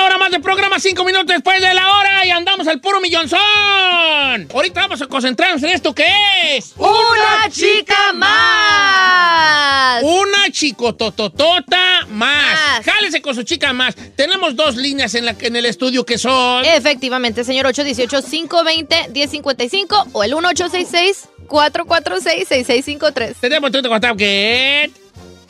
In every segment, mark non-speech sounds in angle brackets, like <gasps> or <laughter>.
Una hora más de programa, cinco minutos después de la hora y andamos al puro millonzón. Ahorita vamos a concentrarnos en esto que es... ¡Una chica más! Una chicotototota más. Más. Jálese con su chica más. Tenemos dos líneas en, la, en el estudio que son... Efectivamente, señor 818-520-1055 o el 1866-446-6653. Tenemos Twitter WhatsApp que...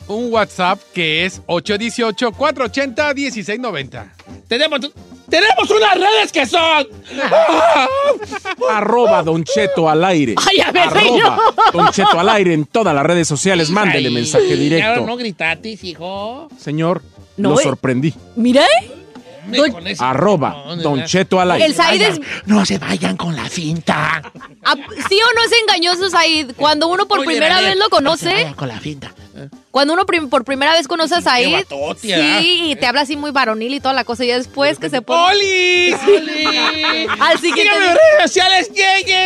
Un WhatsApp que es 818-480-1690. Tenemos, tenemos unas redes que son... <laughs> Arroba Don Cheto al aire. Ay, a ver, Arroba señor. Don Cheto al aire en todas las redes sociales. Mándele Ay, mensaje directo. no gritatis, hijo. Señor, No, lo eh. sorprendí. Mira, Don- ese- Arroba No, Don. Cheto al aire. el Said es... No se vayan con la finta. ah, ¿Sí o no es engañoso, Said? Cuando uno por Oye, primera vez lo No se conoce, vayan con la finta. Cuando uno prim- por primera vez conoce a ¿verdad? sí, y te habla así muy varonil y toda la cosa, y después que se pone... ¡Oli! ¡Oli! <laughs> Al siguiente en redes sociales,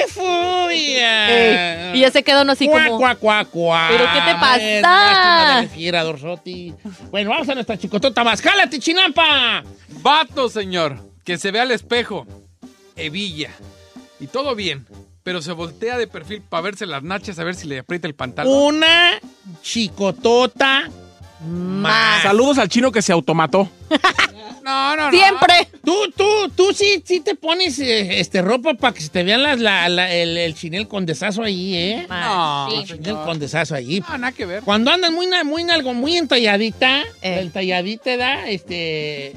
Furia. Ey, y ya se quedó uno así Cuá, como... cuá, cuá, cuá. ¿Pero qué te pasa? Fiera, Dorsoti. Bueno, vamos a nuestra chicotota más. ¡Jálate, chinampa! Vato, señor. Que se vea al espejo. Hebilla. Y todo bien. Pero se voltea de perfil para verse las nachas a ver si le aprieta el pantalón. Una chicotota más. Saludos al chino que se automató. no, no, no. Siempre. Tú, tú, tú sí, sí te pones eh, este, ropa para que se te vean las, la, la- el, el chinel condesazo ahí, ¿eh? No, El señor. chinel condesazo ahí. No, nada que ver. Cuando andas muy, muy, algo muy entalladita, Eh. entalladita, da, este...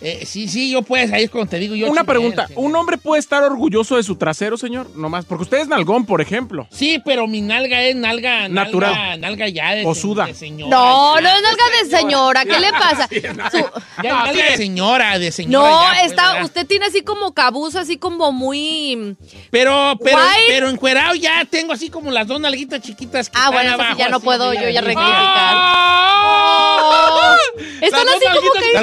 eh, sí, sí, yo puedes, ahí es cuando te digo yo. Una pregunta. ¿Un hombre puede estar orgulloso de su trasero, señor? Nomás. Porque usted es nalgón, por ejemplo. Sí, pero mi nalga es nalga... Natural. Nalga, nalga ya de, Osuda. de señora. No, ya. no es nalga de señora. ¿Qué le pasa? <laughs> Su- Ya No, nalga sí. de señora, de señora. No, ya, pues, está, usted tiene así como cabuz, así como muy... Pero, pero, White. pero encuerado ya tengo así como las dos nalguitas chiquitas que Ah, están bueno, eso sí abajo, ya no puedo yo ya rectificar. ¡Ah! Están Las así dos como nalguitas que...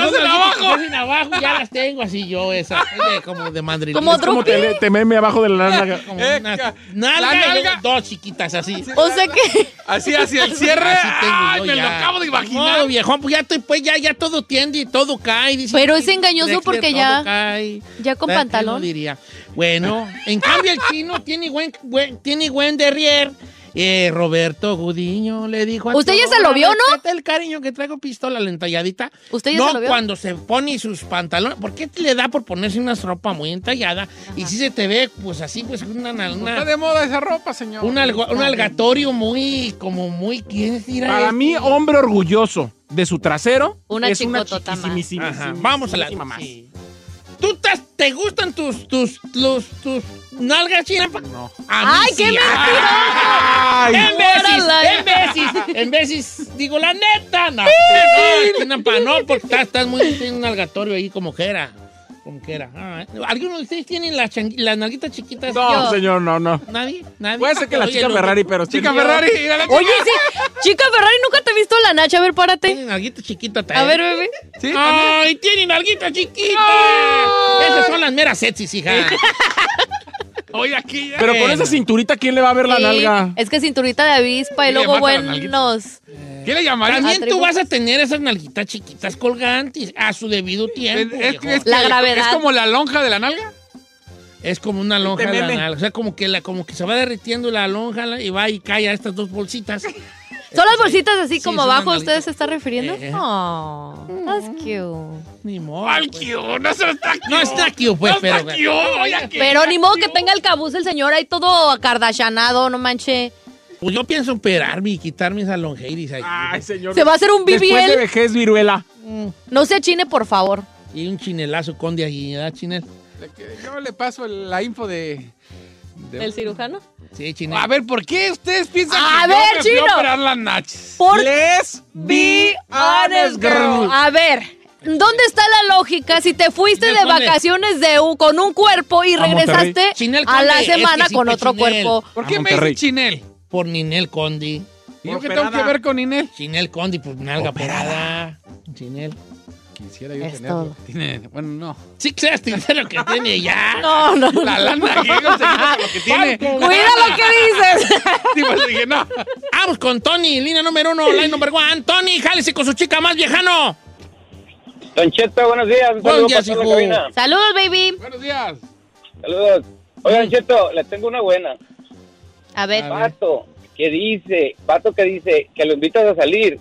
abajo. ya las tengo así yo, esas, de- como de mandrilita. Como como Drupi. te, te meme abajo de la nalga. <laughs> Como Eh, una ca- nalga, la y luego nalga. dos chiquitas así. O sea que... Así, hacia el cierre. Así tengo ¡Ay, yo me ya. lo acabo de imaginar! No, viejón, pues ya, estoy, pues ya, ya todo tiende y todo cae. dice Pero es engañoso Drexler, porque todo ya- cae. ya con ¿Verdad? pantalón. ¿Quién lo diría? Bueno, en cambio el chino tiene buen, buen- tiene buen derrier. Eh, Roberto Gudiño le dijo a ¿Usted ya se lo vio, no? "Respeta el cariño que traigo pistola, la entalladita. ¿Usted ya no, se lo vio? cuando se pone sus pantalones. ¿Por qué le da por ponerse una ropa muy entallada? Y si se te ve, pues así, pues una, una, Está de moda esa ropa, señor. un, algo- un algatorio muy, como muy, ¿quién dirá Para esto? mí, hombre orgulloso de su trasero Una es una vamos a la sí. ¿Tú tas- te gustan tus tus tus tus nalgas chinas? No. ¡Ay, sí. qué Ay. En veces, en veces, en veces, digo la neta, no. No, no, porque estás, estás muy, tiene un algatorio ahí como que era. Como. Ah, ¿Alguno de ustedes tienen las, nalguitas chiquitas? No, Yo. señor, no, no. ¿Nadie? ¿Nadie? Puede ser que la Oye, chica no, Ferrari, pero... Chica. Ferrari. Oye, sí. Chica Ferrari, nunca te he visto la nacha. A ver, párate. Tienen nalguitas chiquitas A ver, bebé. Sí, también. ¡Ay, tienen nalguitas chiquitas! Esas son las meras sexys, hija. <laughs> Oye, aquí ya. Pero con esa cinturita, ¿quién le va a ver la Sí, nalga? Es que cinturita de avispa y le luego mata las buenos. ¿Qué le llamarías? También tú Atributos. vas a tener esas nalguitas chiquitas colgantes a su debido Es, tiempo. es- viejo. es- La es gravedad. como la lonja de la nalga. Es como una lonja Este de la meme. nalga. O sea, como que, la, como que se va derritiendo la lonja la- y va y cae a estas dos bolsitas. ¿Son las bolsitas así Sí, como abajo? ¿Ustedes se están refiriendo? Eh. Oh, that's cute. Ni modo. ¡Al pues. Q! ¡No se está Q! No está cute, pues, no pero- Está oye, ¿qué? Pero ni modo que tenga el cabuz el señor ahí todo acardachanado, no manche. Pues yo pienso operarme y quitarme esa lonjeiris ahí. Ay, señor. Se va a hacer un Después de BBL. vejez, viruela. No se chine, por favor. Y un chinelazo con de allí, ¿verdad, chinel? Yo le paso la info de... de- ¿El cirujano? Sí, chinel. A ver, ¿por qué ustedes piensan A que ver, yo me fui a chino. operar las nachas? Por Let's be honest, girl. A ver, ¿dónde está la lógica si te fuiste de vacaciones de un- con un cuerpo y A regresaste Chinel, a la Conde, semana es que sí con fue otro Chinel. cuerpo? ¿Por A qué me Monterrey. dice Chinel? Por Ninel Condi. ¿Y yo qué tengo que ver con Ninel? Chinel Condi, pues nalga operada. Chinel. Quisiera yo Es tenerlo. todo. Tiene, bueno, no. Sí, que seas sincero lo que tiene ya. <laughs> No, no. La lana que con lo que tiene. Cuida lo que dices. <laughs> Sí, pues dije, no. Vamos con Tony, línea número uno, line number one. Tony, jálese con su chica más viejano. Don Cheto, buenos días. Un Buenos saludo días, para toda la hijo. cabina. Saludos, baby. Buenos días. Saludos. Oigan, Don Cheto, le tengo una buena. A ver. A ver. Pato, que dice, Pato que dice que lo invitas a salir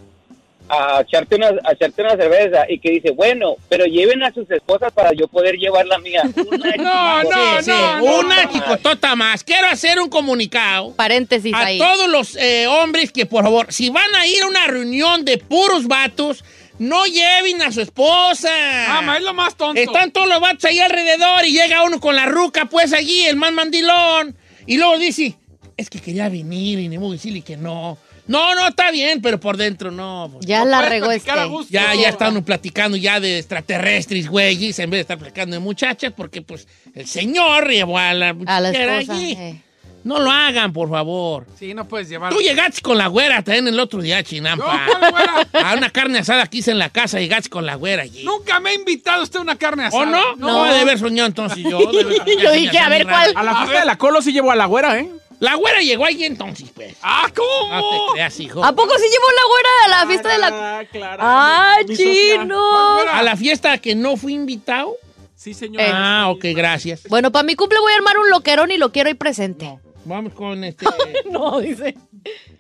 a echarte una, a echarte una cerveza y que dice, bueno, pero lleven a sus esposas para yo poder llevar la mía. <laughs> Una No, no, Sí, sí, no, no. una chicotota más. Quiero hacer un comunicado Paréntesis a ahí. todos los eh, hombres que, por favor, si van a ir a una reunión de puros vatos, no lleven a su esposa. Ah, es lo más tonto. Están todos los vatos ahí alrededor y llega uno con la ruca, pues allí, el man mandilón. Y luego dice, es que quería venir y ni modo decirle que no. No, no, está bien, pero por dentro no. pues. Ya No la regó este. Ya, ya están platicando ya de extraterrestres, güeyes, en vez de estar platicando de muchachas, porque pues el señor llevó a la A la muchacha esposa. allí. eh. No lo hagan, por favor. Sí, no puedes llevar. Tú llegaste con la güera también el otro día, No, Chinampa. A una carne asada que hice en la casa, llegaste con la güera allí. Nunca me ha invitado usted a una carne asada. ¿O no? No, de haber soñado entonces yo. <laughs> Yo dije, a ver, ¿cuál? A la fiesta de la Colo sí llevó a la güera, ¿eh? La güera llegó allí entonces, pues. Ah, ¿cómo? No te creas, hijo. ¿A poco sí llevó la güera a la fiesta de la... Ah, claro. ¡Ay, Mi socia. chino! A la fiesta que no fui invitado. Sí, señor. Eh. Ah, ok, gracias. Bueno, para mi cumple voy a armar un loquerón y lo quiero ahí presente. Vamos con este. <laughs> No, dice.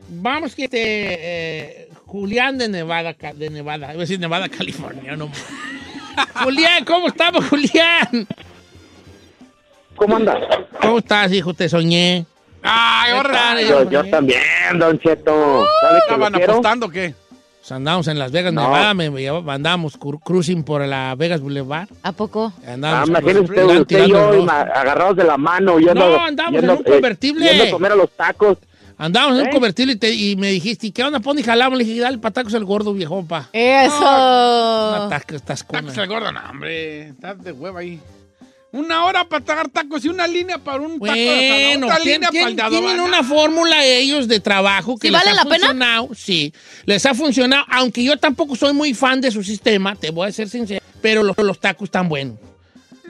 Vamos que este. eh, Julián de Nevada, de Nevada. Iba a decir Nevada, California, no. <laughs> Julián, ¿cómo estamos, Julián? ¿Cómo andas? ¿Cómo estás, hijo? Te soñé. Ay, ¿Qué ahora. Yo, yo también, Don Cheto. ¿Sabe que ¿Estaban apostando qué? Pues andamos en Las Vegas, No. Nevada. Me, andamos cru- cruising por la Vegas Boulevard. ¿A poco? Ah, Andamos imagínese usted, usted y yo agarrados de la mano. Yendo, No, andamos en yendo, un convertible. Eh, yendo a comer a los tacos. Andamos en un ¿Eh? convertible y, te- y me dijiste, ¿qué onda? Pon y jalamos. Le dije, dale patacos al gordo, viejón, pa. Eso. Una taca, estás con. Tacos al gordo, no, hombre. Estás de hueva ahí. Una hora para tragar tacos y una línea para un taco de Bueno, asada. Otra tien- línea para el tien- de tienen una fórmula ellos de trabajo que ¿Sí les vale ha la pena? funcionado. Sí, les ha funcionado, aunque yo tampoco soy muy fan de su sistema, te voy a ser sincero, pero los, los tacos están buenos.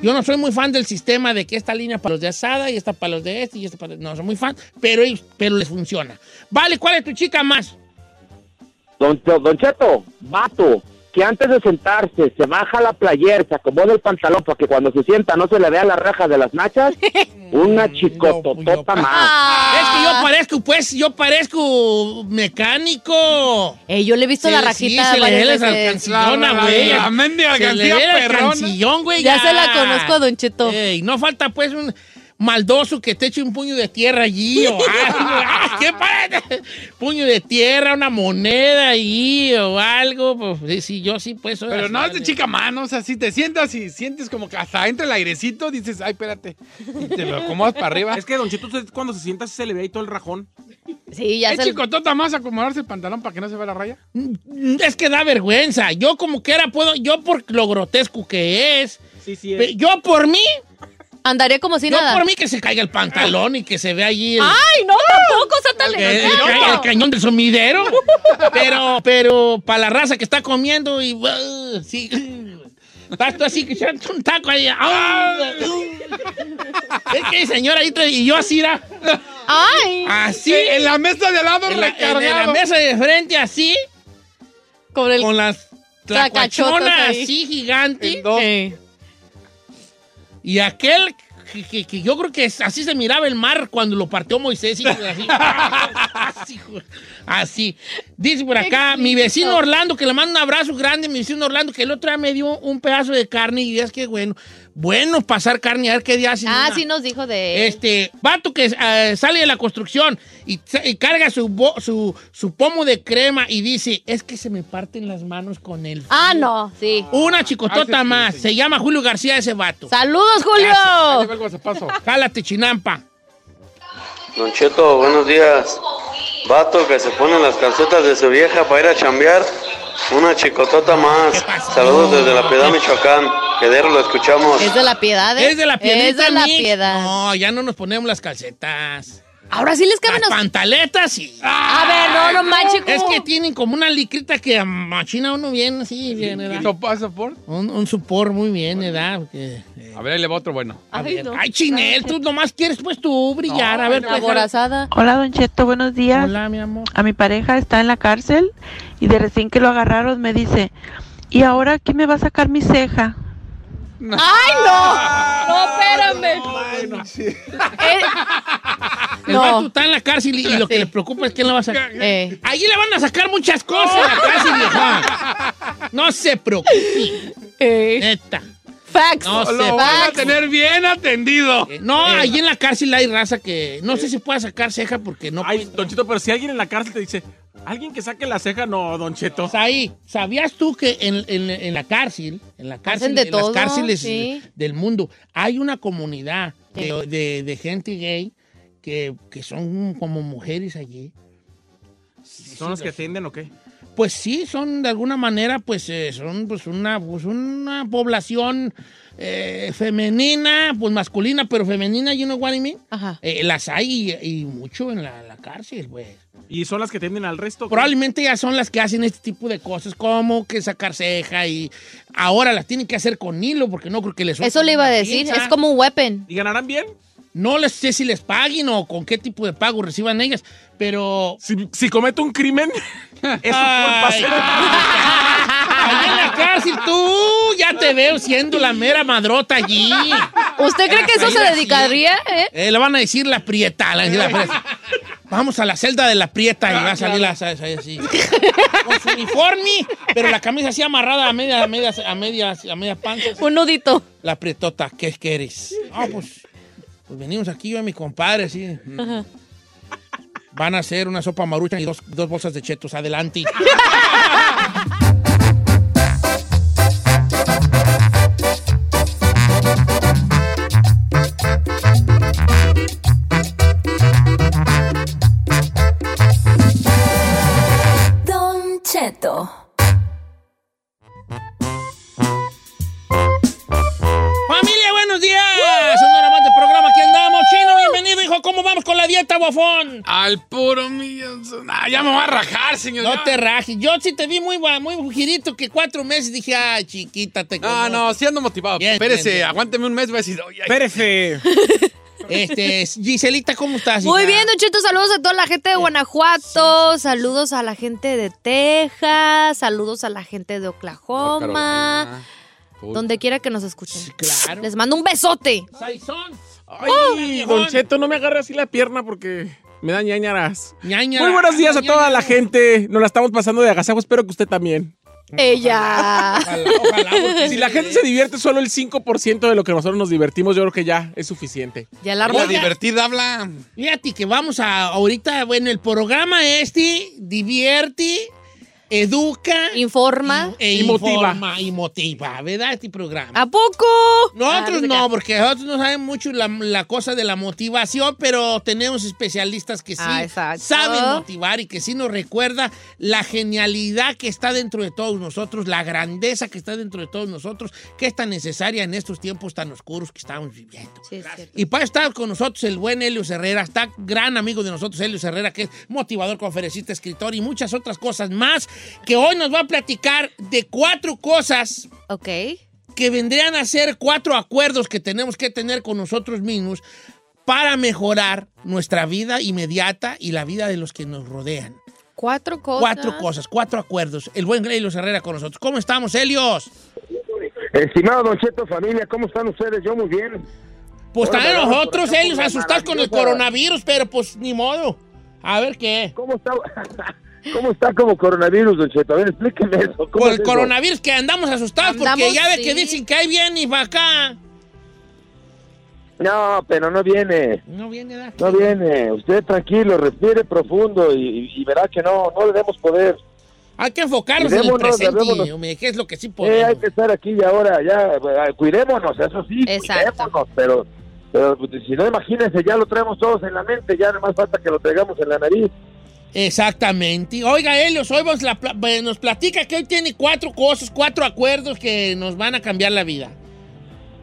Yo no soy muy fan del sistema de que esta línea para los de asada y esta para los de este y esta para... No, soy muy fan, pero, ellos- pero les funciona. Vale, ¿cuál es tu chica más? Don, don Cheto, vato, que antes de sentarse se baja la playera, se acomoda el pantalón para que cuando se sienta no se le vea la raja de las nachas. <laughs> Una chicototota yo- más. Es que yo parezco, pues, yo parezco mecánico. Eh, yo le he visto la rajita se le ve la alcancillona, güey. la mendiga Se le alcancía ve la perrona. alcancillón, güey. Ya se la conozco Don Cheto. Ey, no falta, pues, un maldoso que te eche un puño de tierra allí o <laughs> algo. ¡Ah, qué padre! <laughs> Puño de tierra, una moneda allí o algo. Pues, sí, sí, yo sí, pues. soy Pero así, no es de vale. chica mano, o sea, si te sientas y sientes como que hasta entra el airecito, dices, ay, espérate, y te lo acomodas para arriba. Es que Don usted cuando se sienta se le ve ahí todo el rajón. Sí, ya ¿Es se... chicotota más acomodarse el pantalón para que no se vea la raya? Mm, Es que da vergüenza. Yo como que era, puedo, yo por lo grotesco que es, Sí, sí. pe- yo por mí, Andaría como si yo nada. por mí que se caiga el pantalón y que se vea allí el, ¡Ay, no! Tampoco, Sátale. el, el ca- el cañón del sumidero. pero, pero, para la raza que está comiendo y, uh, sí, estás tú así que echando un taco ahí. es que señora ahí trae- y yo así era, ¡Ay! así, en la mesa de al lado en la, en la recargado. mesa de frente así. Con el- con las tlacuachonas ahí. así gigante. En dos. Eh. Y aquel que, que- que yo creo que así se miraba el mar cuando lo partió Moisés. hijo de <laughs> así, así. Así. Dice por acá, mi vecino Orlando, que le mando un abrazo grande, mi vecino Orlando, que el otro día me dio un pedazo de carne y es que bueno, bueno pasar carne, a ver qué día hace. Ah, una- sí nos dijo de él. Este, vato que eh, sale de la construcción y, y carga su, bo- su, su pomo de crema y dice, es que se me parten las manos con él. Ah, no, sí. Una chicotota Ah, sí, sí, más. sí. Se llama Julio García ese vato. ¡Saludos, Julio! va el guasapazo. Jálate, chinampa. Don Cheto, buenos días. Vato que se pone las calcetas de su vieja para ir a chambear. Una chicotota más. Saludos desde La Piedad, Michoacán. Que de lo escuchamos. Es de la piedad, ¿eh? Es de la piedrita Es de la piedad. No, ya no nos ponemos las calcetas. Ahora sí les Las caben los... pantaletas sí. A ver, no, no manches. Es que tienen como una licrita que machina uno bien, así, bien, ¿verdad? ¿Qué pasa por? Un, un supor muy bien, ¿verdad? Porque, eh, A ver, ahí le va otro bueno. a Ay, ver. no. Ay, Chinel, tú nomás quieres pues tú brillar. a ver, La pues, aborazada. Hola, Don Cheto, buenos días. Hola, mi amor. A mi pareja está en la cárcel y de recién que lo agarraron me dice, ¿y ahora quién me va a sacar mi ceja? ¡Ay, no! No, espérame. Eh, El No. vato está en la cárcel y, y lo que le preocupa es quién lo va a sacar. eh. Allí le van a sacar muchas cosas a la cárcel, vieja. <laughs> No se preocupe, Eh. neta. Facts. No sé, Lo van a tener bien atendido. Eh, No, allí en la cárcel hay raza que no sé si pueda sacar ceja porque no Ay, puede- Don Cheto, pero si alguien en la cárcel te dice, alguien que saque la ceja, no, Don Cheto. Pues ahí, ¿sabías tú que en, en- en la cárcel, en la cárcel, de en todo, las cárceles sí. del mundo, hay una comunidad Sí. de, de- de gente gay que, que son como mujeres allí? ¿Son los que atienden o qué? Pues sí, son de alguna manera, pues eh, son pues una, pues una población eh, femenina, pues masculina, pero femenina, you know what I mean? Ajá. Eh, las hay y, y mucho en la, la cárcel, güey. ¿Y son las que atienden al resto? Probablemente ya son las que hacen este tipo de cosas, como que sacar ceja y ahora las tienen que hacer con hilo porque no creo que les Eso le iba a decir. Es como un weapon. ¿Y ganarán bien? No les sé si les paguen o con qué tipo de pago reciban ellas, pero... Si, si cometo un crimen, <laughs> es su Ay, culpa. Allí en la cárcel tú ya te veo siendo la mera madrota allí. ¿Usted cree que eso se Ahí, dedicaría? eh? Eh, le van a decir la prieta. la- la fresa. Vamos a la celda de la prieta y va a salir la, así. Con su uniforme, pero la camisa así amarrada a media, a media, a media, a media panza. Un nudito. La prietota, ¿qué quieres? Ah, pues, pues venimos aquí yo y mi compadre, así. Van a hacer una sopa marucha y dos, dos bolsas de chetos. Adelante. Don Cheto. La dieta, bofón? Al puro millón. Ah, ya me va a rajar, señor. No ya. te rajes. Yo sí te vi muy, muy girito que cuatro meses dije, ay, chiquita, te No, conozco". no, sí ando motivado. Bien, Espérese, bien, bien. aguánteme un mes, voy a decir, oye, ay, Espérese. Este, Giselita, ¿cómo estás? Muy hija? bien, Don Cheto, saludos a toda la gente de Guanajuato, saludos a la gente de Texas, saludos a la gente de Oklahoma, donde quiera que nos escuchen. Claro. Les mando un besote. Saizón. Ay, Don Cheto, no me agarre así la pierna porque me da ñañaras. Ñaña. Muy buenos días a toda la gente. Nos la estamos pasando de agasajo. Espero que usted también. Ella. Ojalá, ojalá, porque Si la gente se divierte solo el 5% de lo que nosotros nos divertimos, yo creo que ya es suficiente. Ya la armó. divertida habla. Fíjate que vamos a, ahorita, bueno, el programa este divierte, educa Informa. e Y motiva. informa y motiva, ¿verdad? Este programa. ¿A poco? Nosotros Ah, no, porque nosotros no sabemos mucho la, la cosa de la motivación, pero tenemos especialistas que sí Ah, saben motivar y que sí nos recuerda la genialidad que está dentro de todos nosotros, la grandeza que está dentro de todos nosotros, que es tan necesaria en estos tiempos tan oscuros que estamos viviendo. Sí, es cierto. Y para estar con nosotros el buen Helio Herrera, está gran amigo de nosotros, Helio Herrera, que es motivador, conferencista, escritor y muchas otras cosas más, que hoy nos va a platicar de cuatro cosas Ok. que vendrían a ser cuatro acuerdos que tenemos que tener con nosotros mismos para mejorar nuestra vida inmediata y la vida de los que nos rodean. Cuatro cosas. Cuatro cosas, cuatro acuerdos. El buen Helios Herrera con nosotros. ¿Cómo estamos, Helios? Estimado Don Cheto, familia, ¿cómo están ustedes? Yo muy bien. Pues vamos nosotros, Helios, asustados con el coronavirus, pero pues ni modo. A ver qué. ¿Cómo está? ¿Cómo está como coronavirus, Don Cheto? A ver, explíqueme eso. ¿Cómo Por es el eso? coronavirus que andamos asustados porque ya ve sí. que dicen que ahí viene y va acá. No, pero no viene. No viene. No viene. Usted tranquilo, respire profundo y, y verá que no, no le demos poder. Hay que enfocarnos en el Cuidémonos, presente, hombre, que es lo que sí Eh, podemos. hay que estar aquí y ahora, ya, eh, cuidémonos, eso sí, Exacto. cuidémonos, pero, pero pues, si no, imagínense, ya lo traemos todos en la mente, ya nada más falta que lo traigamos en la nariz. Exactamente. Oiga, Helios, hoy eh, nos platica que hoy tiene cuatro cosas, cuatro acuerdos que nos van a cambiar la vida.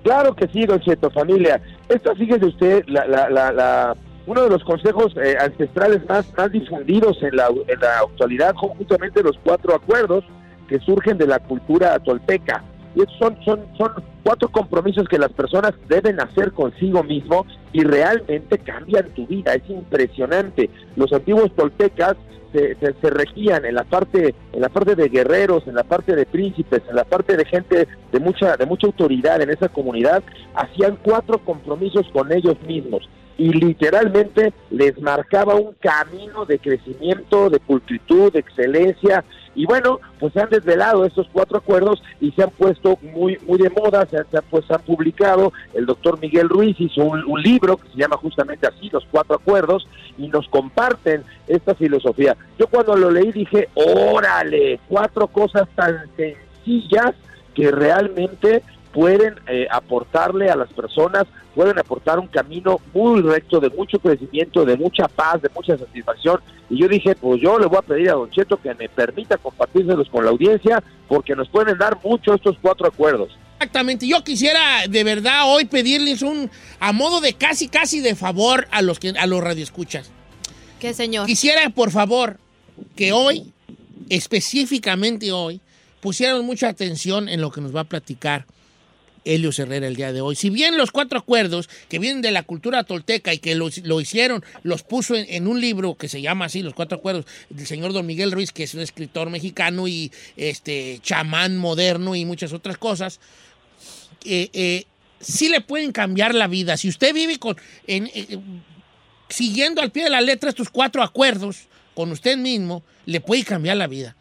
Claro que sí, Don Cheto, familia. Esto, fíjese usted, la, la, la, la- uno de los consejos eh, ancestrales más, más difundidos en la, en la actualidad son justamente los cuatro acuerdos que surgen de la cultura tolteca. Y estos son, son, son cuatro compromisos que las personas deben hacer consigo mismo y realmente cambian tu vida. Es impresionante. Los antiguos toltecas se, se- se regían en la parte en la parte de guerreros, en la parte de príncipes, en la parte de gente de mucha de mucha autoridad en esa comunidad, hacían cuatro compromisos con ellos mismos y literalmente les marcaba un camino de crecimiento, de pulcritud, de excelencia y bueno, pues se han desvelado estos cuatro acuerdos y se han puesto muy muy de moda, se han, pues, han publicado, el doctor Miguel Ruiz hizo un, un libro que se llama justamente así, los cuatro acuerdos, y nos comparten esta filosofía. Yo cuando lo leí dije, órale, cuatro cosas tan sencillas que realmente pueden eh, aportarle a las personas, pueden aportar un camino muy recto de mucho crecimiento, de mucha paz, de mucha satisfacción. Y yo dije, pues yo le voy a pedir a Don Cheto que me permita compartírselos con la audiencia, porque nos pueden dar mucho estos cuatro acuerdos. Exactamente. Yo quisiera de verdad hoy pedirles un a modo de casi casi de favor a los que a los radioescuchas. ¿Qué, señor? Quisiera, por favor, que hoy, específicamente hoy, pusieran mucha atención en lo que nos va a platicar Helios Herrera el día de hoy. Si bien los cuatro acuerdos que vienen de la cultura tolteca y que lo, lo hicieron, los puso en, un libro que se llama así, Los Cuatro Acuerdos, del señor Don Miguel Ruiz, que es un escritor mexicano y este chamán moderno y muchas otras cosas, eh, eh, sí le pueden cambiar la vida. Si usted vive con, en- eh, siguiendo al pie de la letra estos cuatro acuerdos con usted mismo, le puede cambiar la vida.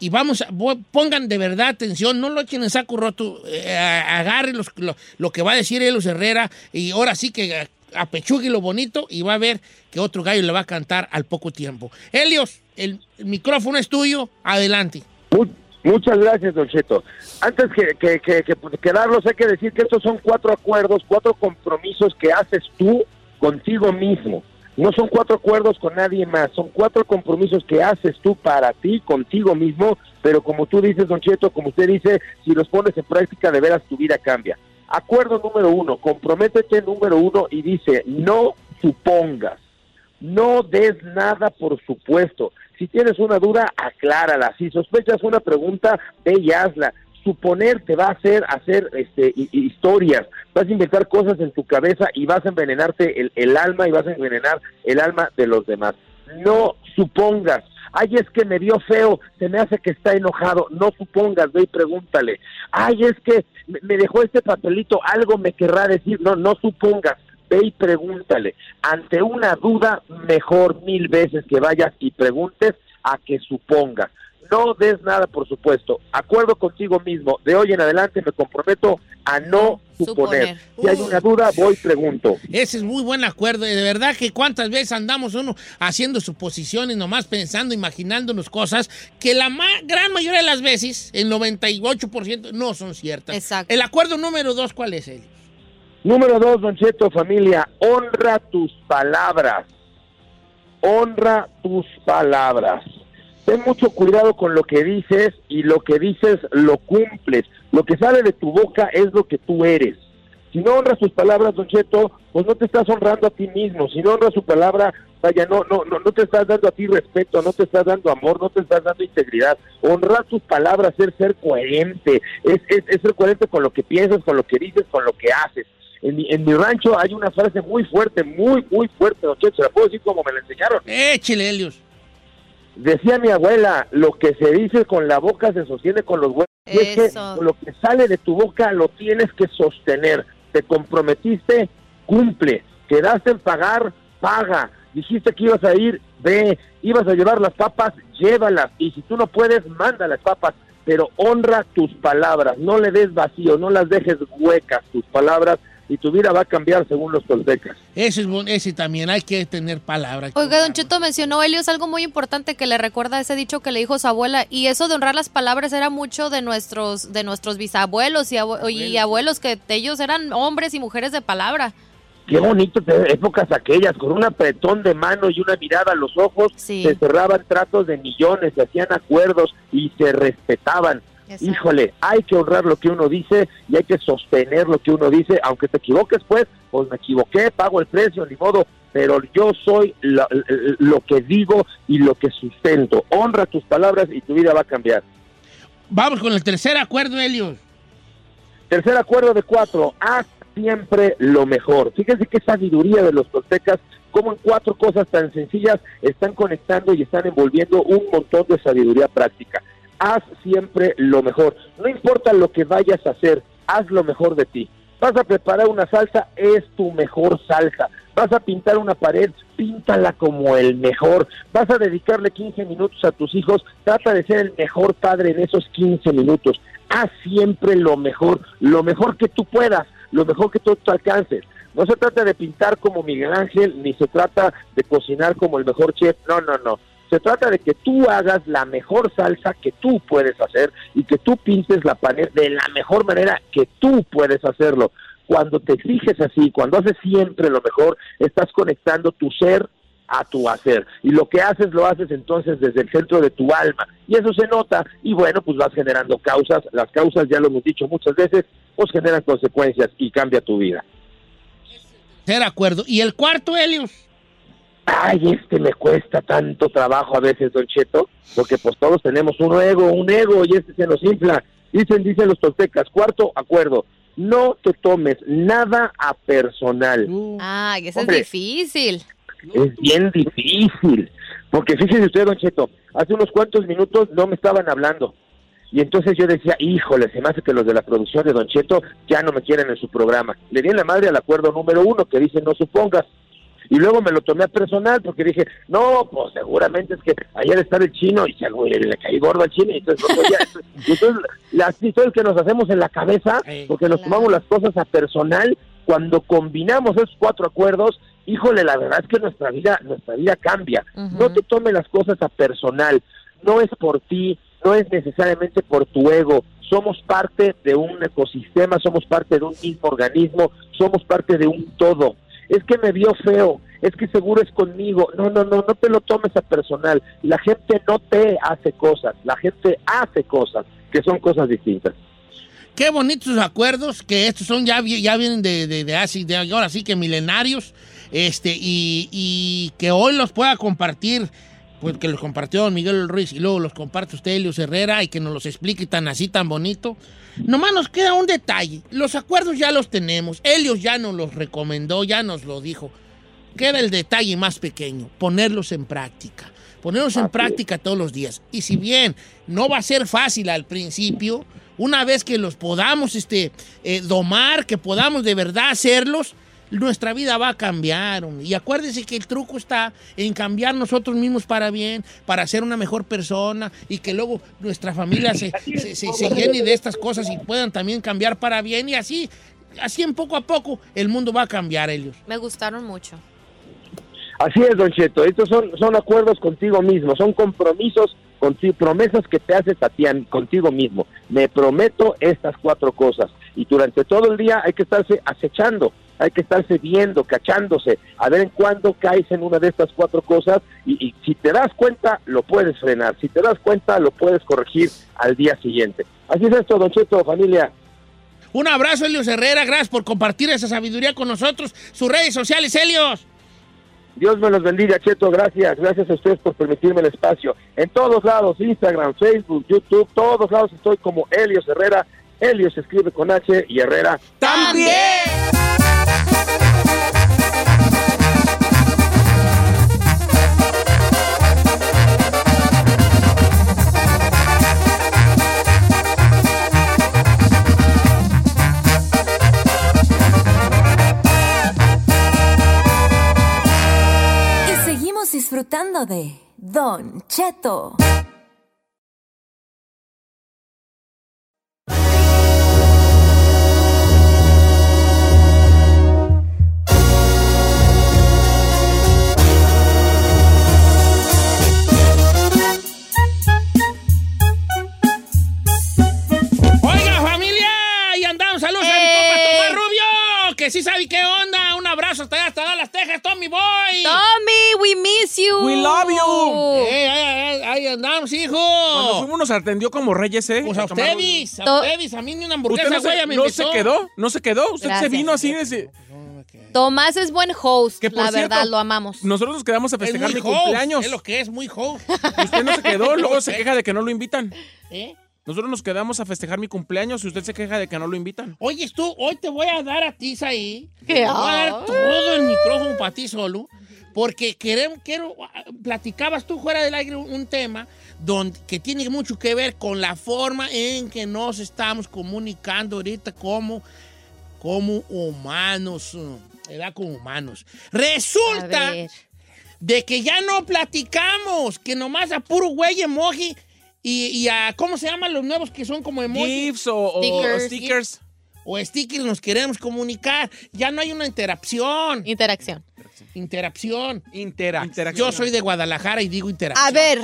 Y vamos, a, pongan de verdad atención, no lo echen en saco roto, eh, a- agarren los- lo, lo que va a decir Elos Herrera y ahora sí que apechugue lo bonito y va a ver que otro gallo le va a cantar al poco tiempo. Helios, el, micrófono es tuyo, adelante. Mu- Muchas gracias, Don Cheto. Antes que, que, que, que, que hay que decir que estos son cuatro acuerdos, cuatro compromisos que haces tú contigo mismo. No son cuatro acuerdos con nadie más, son cuatro compromisos que haces tú para ti, contigo mismo, pero como tú dices, Don Cheto, como usted dice, si los pones en práctica, de veras tu vida cambia. Acuerdo número uno, comprométete número uno y dice, no supongas. No des nada por supuesto. Si tienes una duda, aclárala. Si sospechas una pregunta, ve y hazla. Suponer te va a hacer hacer este, hi- hi- historias, vas a inventar cosas en tu cabeza y vas a envenenarte el, el alma y vas a envenenar el alma de los demás. No supongas. Ay, es que me vio feo, se me hace que está enojado. No supongas, ve y pregúntale. Ay, es que me dejó este papelito, algo me querrá decir. No, no supongas ve y pregúntale. Ante una duda, mejor mil veces que vayas y preguntes a que supongas. No des nada, por supuesto. Acuerdo contigo mismo. De hoy en adelante me comprometo a no suponer. Suponer. Si hay una duda, voy y pregunto. Ese es muy buen acuerdo. De verdad que cuántas veces andamos uno haciendo suposiciones, nomás pensando, imaginándonos cosas que la ma- gran mayoría de las veces, el 98%, no son ciertas. Exacto. El acuerdo número dos, ¿cuál es él? Número dos, Don Cheto, familia, honra tus palabras. Honra tus palabras. Ten mucho cuidado con lo que dices y lo que dices lo cumples. Lo que sale de tu boca es lo que tú eres. Si no honras tus palabras, Don Cheto, pues no te estás honrando a ti mismo. Si no honras su palabra, vaya, no, no, no, no te estás dando a ti respeto, no te estás dando amor, no te estás dando integridad. Honrar tus palabras es ser coherente, es, es, es ser coherente con lo que piensas, con lo que dices, con lo que haces. En mi, en mi rancho hay una frase muy fuerte, muy, muy fuerte, Don Cheto, se la puedo decir como me la enseñaron. Échele, Helios. Decía mi abuela, lo que se dice con la boca se sostiene con los huevos. Y es que lo que sale de tu boca lo tienes que sostener. Te comprometiste, cumple. Quedaste en pagar, paga. Dijiste que ibas a ir, ve. Ibas a llevar las papas, llévalas. Y si tú no puedes, manda las papas. Pero honra tus palabras. No le des vacío, no las dejes huecas tus palabras. Y tu vida va a cambiar según los toltecas. Ese, es, bon- ese también, hay que tener palabras. Oiga, Don Cheto mencionó Helios algo muy importante que le recuerda ese dicho que le dijo su abuela y eso de honrar las palabras era mucho de nuestros de nuestros bisabuelos y, abue- y abuelos que ellos eran hombres y mujeres de palabra. Qué bonito épocas aquellas, con un apretón de mano y una mirada a los ojos, se cerraban tratos de millones, se hacían acuerdos y se respetaban. Híjole, hay que honrar lo que uno dice y hay que sostener lo que uno dice, aunque te equivoques, pues, pues me equivoqué, pago el precio, ni modo, pero yo soy lo, lo que digo y lo que sustento. Honra tus palabras y tu vida va a cambiar. Vamos con el tercer acuerdo, Helios. Tercer acuerdo de cuatro, haz siempre lo mejor. Fíjense qué sabiduría de los toltecas, cómo en cuatro cosas tan sencillas están conectando y están envolviendo un montón de sabiduría práctica. Haz siempre lo mejor. No importa lo que vayas a hacer, haz lo mejor de ti. Vas a preparar una salsa, es tu mejor salsa. Vas a pintar una pared, píntala como el mejor. Vas a dedicarle 15 minutos a tus hijos, trata de ser el mejor padre en esos 15 minutos. Haz siempre lo mejor, lo mejor que tú puedas, lo mejor que tú, alcances. No se trata de pintar como Miguel Ángel, ni se trata de cocinar como el mejor chef, no, no, no. Se trata de que tú hagas la mejor salsa que tú puedes hacer y que tú pintes la pared de la mejor manera que tú puedes hacerlo. Cuando te exiges así, cuando haces siempre lo mejor, estás conectando tu ser a tu hacer. Y lo que haces, lo haces entonces desde el centro de tu alma. Y eso se nota y bueno, pues vas generando causas. Las causas, ya lo hemos dicho muchas veces, pues generan consecuencias y cambia tu vida. Tercer acuerdo. ¿Y el cuarto, Helios? Ay, este me cuesta tanto trabajo a veces, Don Cheto, porque pues todos tenemos un ego, un ego, y este se nos infla. Dicen, dicen los toltecas, cuarto acuerdo, no te tomes nada a personal. Ay, eso Hombre. es difícil. Es bien difícil, porque fíjese usted, Don Cheto, hace unos cuantos minutos no me estaban hablando. Y entonces yo decía, híjole, se me hace que los de la producción de Don Cheto ya no me quieren en su programa. Le di en la madre al acuerdo número uno que dice no supongas. Y luego me lo tomé a personal porque dije, no, pues seguramente es que ayer estaba el chino y se, le, le caí gordo al chino. Y entonces, pues, ya, <laughs> entonces las historias que nos hacemos en la cabeza, porque nos tomamos las cosas a personal, cuando combinamos esos cuatro acuerdos, híjole, la verdad es que nuestra vida, nuestra vida cambia. No te tomes las cosas a personal. No es por ti, no es necesariamente por tu ego. Somos parte de un ecosistema, somos parte de un mismo organismo, somos parte de un todo. Es que me vio feo, es que seguro es conmigo. No, no, no, no te lo tomes a personal. La gente no te hace cosas, la gente hace cosas que son cosas distintas. Qué bonitos acuerdos, que estos son ya, ya vienen de, de, de ahora sí que milenarios, este, y, y que hoy los pueda compartir, pues que los compartió don Miguel Ruiz y luego los comparte usted, Elios Herrera, y que nos los explique tan así, tan bonito. Nomás nos queda un detalle. Los acuerdos ya los tenemos. Helios ya nos los recomendó, ya nos lo dijo. Queda el detalle más pequeño, ponerlos en práctica. Ponerlos en práctica todos los días. Y si bien no va a ser fácil al principio, una vez que los podamos este, eh, domar, que podamos de verdad hacerlos, nuestra vida va a cambiar. Y acuérdense que el truco está en cambiar nosotros mismos para bien, para ser una mejor persona y que luego nuestra familia se, se, se- se llene de estas cosas y puedan también cambiar para bien. Y así, así en poco a poco, el mundo va a cambiar, ellos. Me gustaron mucho. Así es, Don Cheto. Estos son, son acuerdos contigo mismo, son compromisos, contigo, promesas que te haces a ti, a- contigo mismo. Me prometo estas cuatro cosas. Y durante todo el día hay que estarse acechando, hay que estarse viendo, cachándose, a ver en cuándo caes en una de estas cuatro cosas. Y, y si te das cuenta, lo puedes frenar. Si te das cuenta, lo puedes corregir al día siguiente. Así es esto, Don Cheto, familia. Un abrazo, Helios Herrera. Gracias por compartir esa sabiduría con nosotros. Sus redes sociales, Helios. Dios me los bendiga, Cheto. Gracias. Gracias a ustedes por permitirme el espacio. En todos lados, Instagram, Facebook, YouTube, todos lados estoy como Helios Herrera. Helios se escribe con H y Herrera. ¡También! Compa Tomás Rubio, que sí sabe qué onda. Abrazo hasta allá, hasta Dallas, Texas, Tommy Boy. Tommy, we miss you. We love you. Eh, ahí, ahí- ahí andamos, hijo. Cuando fuimos nos atendió como reyes, ¿eh? Pues a ustedes, a ustedes, a mí ni una hamburguesa, ¿Usted no, se, me no invitó. se quedó? ¿No se quedó? ¿Usted Gracias. se vino así? de- Tomás es buen host, Que por la verdad, lo amamos. Nosotros nos quedamos a Es festejar mi host, cumpleaños. Es lo que es, muy host. <laughs> Usted no se quedó, <laughs> luego se queja de que no lo invitan. ¿Eh? Nosotros nos quedamos a festejar mi cumpleaños y usted se queja de que no lo invitan. Oye, tú, hoy te voy a dar a ti, ahí. Te voy a dar todo el micrófono para ti solo. Porque queremos, quiero, platicabas tú fuera del aire un, un tema donde, que tiene mucho que ver con la forma en que nos estamos comunicando ahorita como, como humanos, ¿verdad? Como humanos. Resulta de que ya no platicamos, que nomás a puro güey emoji y, y a, ¿cómo se llaman los nuevos que son como emoji? GIFs o, o- o Stickers. stickers. o stickers nos queremos comunicar. Ya no hay una interacción. Interacción. Interacción. Interacción. Yo soy de Guadalajara y digo interacción. A ver,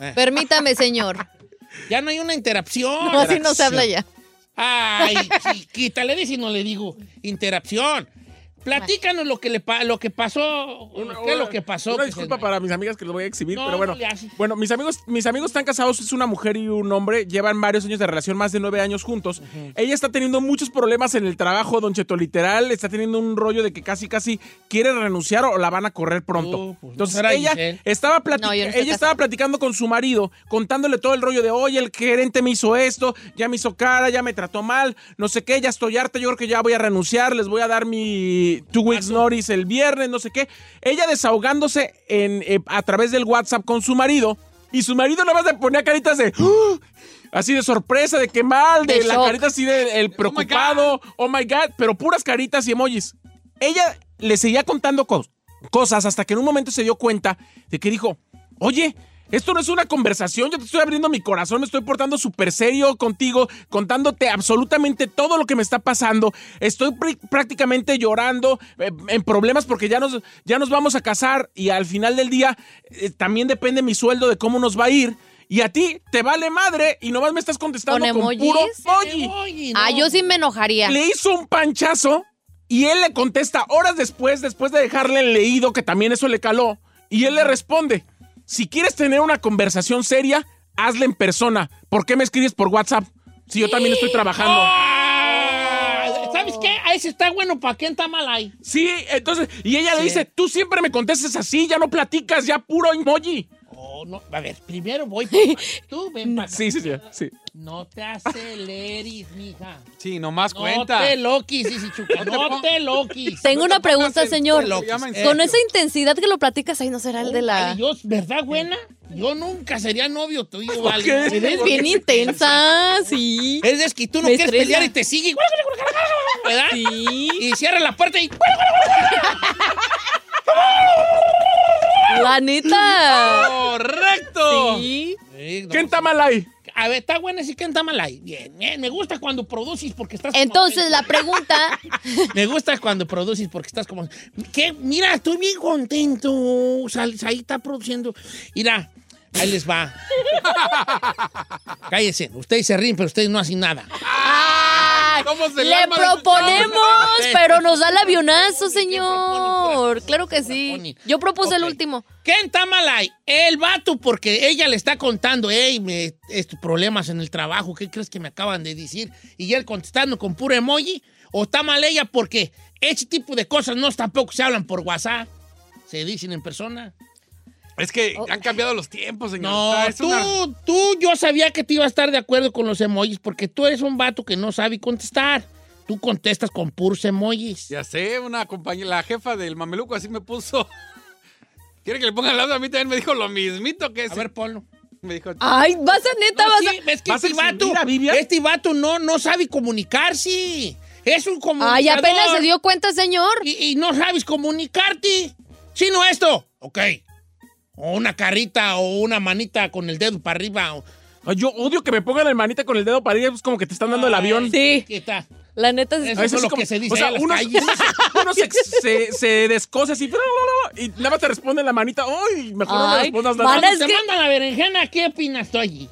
Eh. permítame, señor. <laughs> Ya no hay una interacción. No, así no se habla ya. Ay, chiquita, le dice y no le digo interacción. Platícanos lo que, le pa- lo que pasó. ¿Qué es lo que pasó? Una que se- disculpa para mis amigas que lo voy a exhibir, No, pero bueno. no. Bueno, mis amigos, mis amigos están casados, es una mujer y un hombre, llevan varios años de relación, más de nueve años juntos. Ella está teniendo muchos problemas en el trabajo, Don Cheto, literal, está teniendo un rollo de que casi casi quiere renunciar o la van a correr pronto. Uh, pues, Entonces ella Giselle. estaba platic- ella estaba platicando con su marido, contándole todo el rollo de, oye, el gerente me hizo esto, ya me hizo cara, ya me trató mal, no sé qué, ya estoy harta, yo creo que ya voy a renunciar, les voy a dar mi two weeks notice el viernes, no sé qué. Ella desahogándose en, eh, a través del WhatsApp con su marido, y su marido nada más le ponía caritas de... <gasps> Así de sorpresa, de qué mal, de, De la shock. carita así de el preocupado, oh my God, pero puras caritas y emojis. Ella le seguía contando cos- cosas hasta que en un momento se dio cuenta de que dijo, oye, esto no es una conversación, yo te estoy abriendo mi corazón, me estoy portando súper serio contigo, contándote absolutamente todo lo que me está pasando. Estoy pr- prácticamente llorando eh, en problemas porque ya nos, ya nos vamos a casar y al final del día eh, también depende mi sueldo de cómo nos va a ir. Y a ti te vale madre y nomás me estás contestando ¿Con con, puro emoji. Ah, yo sí me enojaría. Le hizo un panchazo y él le contesta horas después, después de dejarle el leído, que también eso le caló. Y él le responde, si quieres tener una conversación seria, hazla en persona. ¿Por qué me escribes por WhatsApp? Si yo también estoy trabajando. Ah, ¿Sabes qué? A ese está bueno, ¿para qué está mal ahí? Sí, entonces, y ella le dice, tú siempre me contestas así, ya no platicas, ya puro emoji. Oh, no. A ver, primero voy. <laughs> pa- Tú ven para acá. Sí, sí, sí, sí. No te aceleres, mija. Sí, nomás No cuenta. te loquis, sí, sí, chuca. No te No te loquis. Tengo una pregunta, señor. lo llama en Con esa intensidad que lo platicas ahí, ¿no será el de la...? Vale, yo, ¿verdad, buena? Yo nunca sería novio tuyo, vale. qué? Eres bien intensa, sí. Es que tú no Me quieres estresa. pelear y te sigue. ¿Verdad? Sí. Y cierra la puerta y. La neta. ¡Correcto! Sí. ¿Quién está mal ahí? A ver, está buena sí que está mal ahí. Bien, bien. Me gusta cuando produces porque estás. Entonces, la pregunta... <laughs> Me gusta cuando produces porque estás como. ¿Qué? Mira, estoy bien contento. Sal- ahí está produciendo. Mira, ahí les va. Cállense. Ustedes se ríen, pero ustedes no hacen nada. Del Le proponemos, pero nos da el avionazo, ¿Qué proponen? Señor. Claro que sí. Yo propuse el último. ¿Quién está mal ahí? El vato, porque ella le está contando, hey, me, estos problemas en el trabajo, ¿qué crees que me acaban de decir? Y él contestando con puro emoji. ¿O está mal ella porque ese tipo de cosas no tampoco se hablan por WhatsApp? Se dicen en persona. Es que han cambiado los tiempos, señor. No, tú, una- tú, yo sabía que te iba a estar de acuerdo con los emojis porque tú eres un vato que no sabe contestar. Tú contestas con puros emojis. Ya sé, una compañera, la jefa del mameluco así me puso. <laughs> ¿Quiere que le ponga al lado? A mí también me dijo lo mismito que A ver, ponlo. Me dijo, Ay, vas a neta, No, vas sí, a... es que ¿Vas este vato, este vato no, no sabe comunicarse. Es un comunicador. Ay, apenas se dio cuenta, señor. Y, y no sabes comunicarte. Sino esto. Ok. O una carita o una manita con el dedo para arriba. o- Ay, Yo odio que me pongan el manita con el dedo para ir, es como que te están dando el avión. Sí, ¿Qué tal? La neta es... Eso es lo como- que se dice o sea, uno, se, <laughs> se, se descoce así, y nada más te responde la manita. ¡Ay! Mejor no me respondas nada. a- Cuando te que- mandan a berenjena, ¿qué opinas tú allí?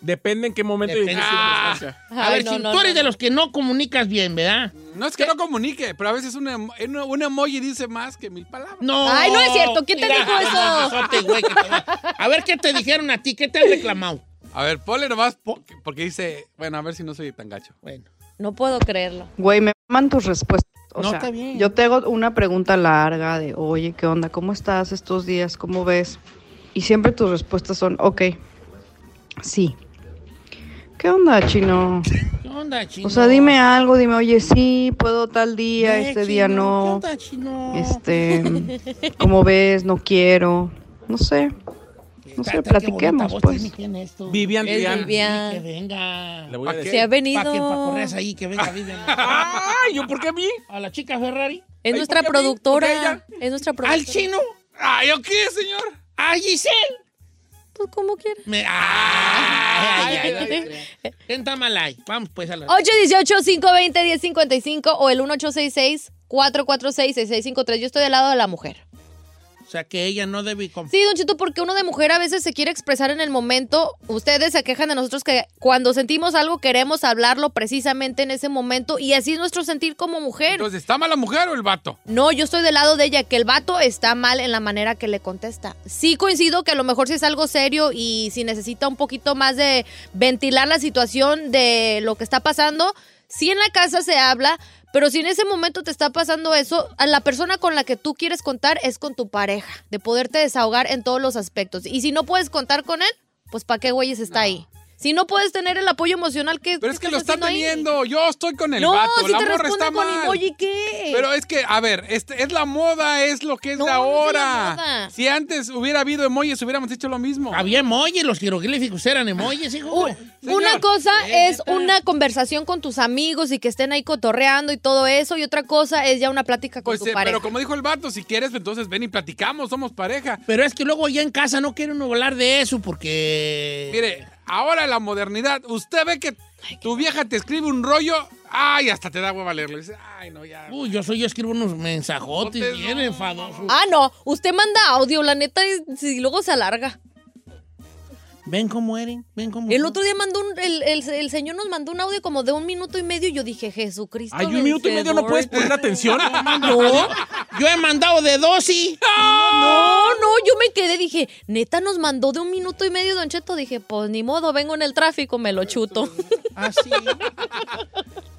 Depende en qué momento. Depende. qué Ah. A ver, no, si no, tú eres no, de los que no comunicas bien, ¿verdad? No es que no comunique, pero a veces un, emo- un, un emoji dice más que mil palabras. No. Ay, no es cierto. ¿Quién te Mira, dijo eso? besote, güey, que te va- A ver, ¿qué te dijeron a ti? ¿Qué te han reclamado? A ver, ponle nomás porque dice, bueno, a ver si no soy tan gacho. Bueno. No puedo creerlo. Güey, me mandan tus respuestas. O No, sea, está bien. yo te hago una pregunta larga de, oye, ¿qué onda? ¿Cómo estás estos días? ¿Cómo ves? Y siempre tus respuestas son, ok, sí. ¿Qué onda, chino? ¿Qué onda, chino? O sea, dime algo, dime, oye, sí, puedo tal día, Eh, este día no. ¿Qué onda, chino? Este, <laughs> ¿cómo ves? No quiero. No sé. No sé, platiquemos, pues. tiene, ¿quién es tú? Vivian, Es Vivian. Vivian. Que venga. Le voy a ¿Pa' decir. Se ha venido. Para que para correr ahí, que venga Vivian. <laughs> ¡Ay! ¿Yo por qué a mí? A la chica Ferrari. Es Ay, nuestra ¿por qué a mí? ¿Por qué productora. Es nuestra productora. ¿Al chino? ¡Ay, ¿o qué, señor? ¿A Giselle? Pues como quieras. Me... Ay, ay, ay, ay. ¿Quién está mal ahí? Vamos pues a la... 818-520-1055 o el 1866-446-6653. Yo estoy del lado de la mujer. O sea, que ella no debe... Sí, Don Chito, porque uno de mujer a veces se quiere expresar en el momento. Ustedes se quejan de nosotros que cuando sentimos algo queremos hablarlo precisamente en ese momento y así es nuestro sentir como mujer. Entonces, ¿está mala mujer o el vato? No, yo estoy del lado de ella, que el vato está mal en la manera que le contesta. Sí coincido que a lo mejor si es algo serio y si necesita un poquito más de ventilar la situación de lo que está pasando, sí en la casa se habla, pero si en ese momento te está pasando eso, a la persona con la que tú quieres contar es con tu pareja, de poderte desahogar en todos los aspectos. Y si no puedes contar con él, pues ¿para qué güeyes está ahí? Si no puedes tener el apoyo emocional que Pero es que lo está ahí? teniendo. Yo estoy con el No, vato. si la te morra está con mal. emoji, ¿qué? Pero es que, a ver, este, es la moda, es lo que es No, de no es la ahora. moda. Si antes hubiera habido emojis, hubiéramos hecho lo mismo. Había emojis, los jeroglíficos eran emojis, hijo. U- Una cosa es neta. una conversación con tus amigos y que estén ahí cotorreando y todo eso, y otra cosa es ya una plática con Pues, tu eh, pareja. pero como dijo el vato, si quieres, entonces ven y platicamos, somos pareja. Pero es que luego ya en casa no quieren hablar de eso porque... Mire, ahora la modernidad, usted ve que tu vieja te escribe un rollo, ay, hasta te da hueva leerlo. Dice, ay, no, ya. Uy, yo soy, yo escribo unos mensajotes bien no, enfadosos. Ah, no, usted manda audio, la neta, si luego se alarga. Ven cómo eres, ven cómo El otro día mandó un, el, el- el señor nos mandó un audio como de un minuto y medio y yo dije, Jesucristo. Ay, un minuto y medio no vencedor". puedes poner atención. <laughs> No, Yo he mandado de dos y... no, no, yo me quedé, dije, neta nos mandó de un minuto y medio, Don Cheto. Dije, pues ni modo, vengo en el tráfico, me lo chuto. Así. <laughs>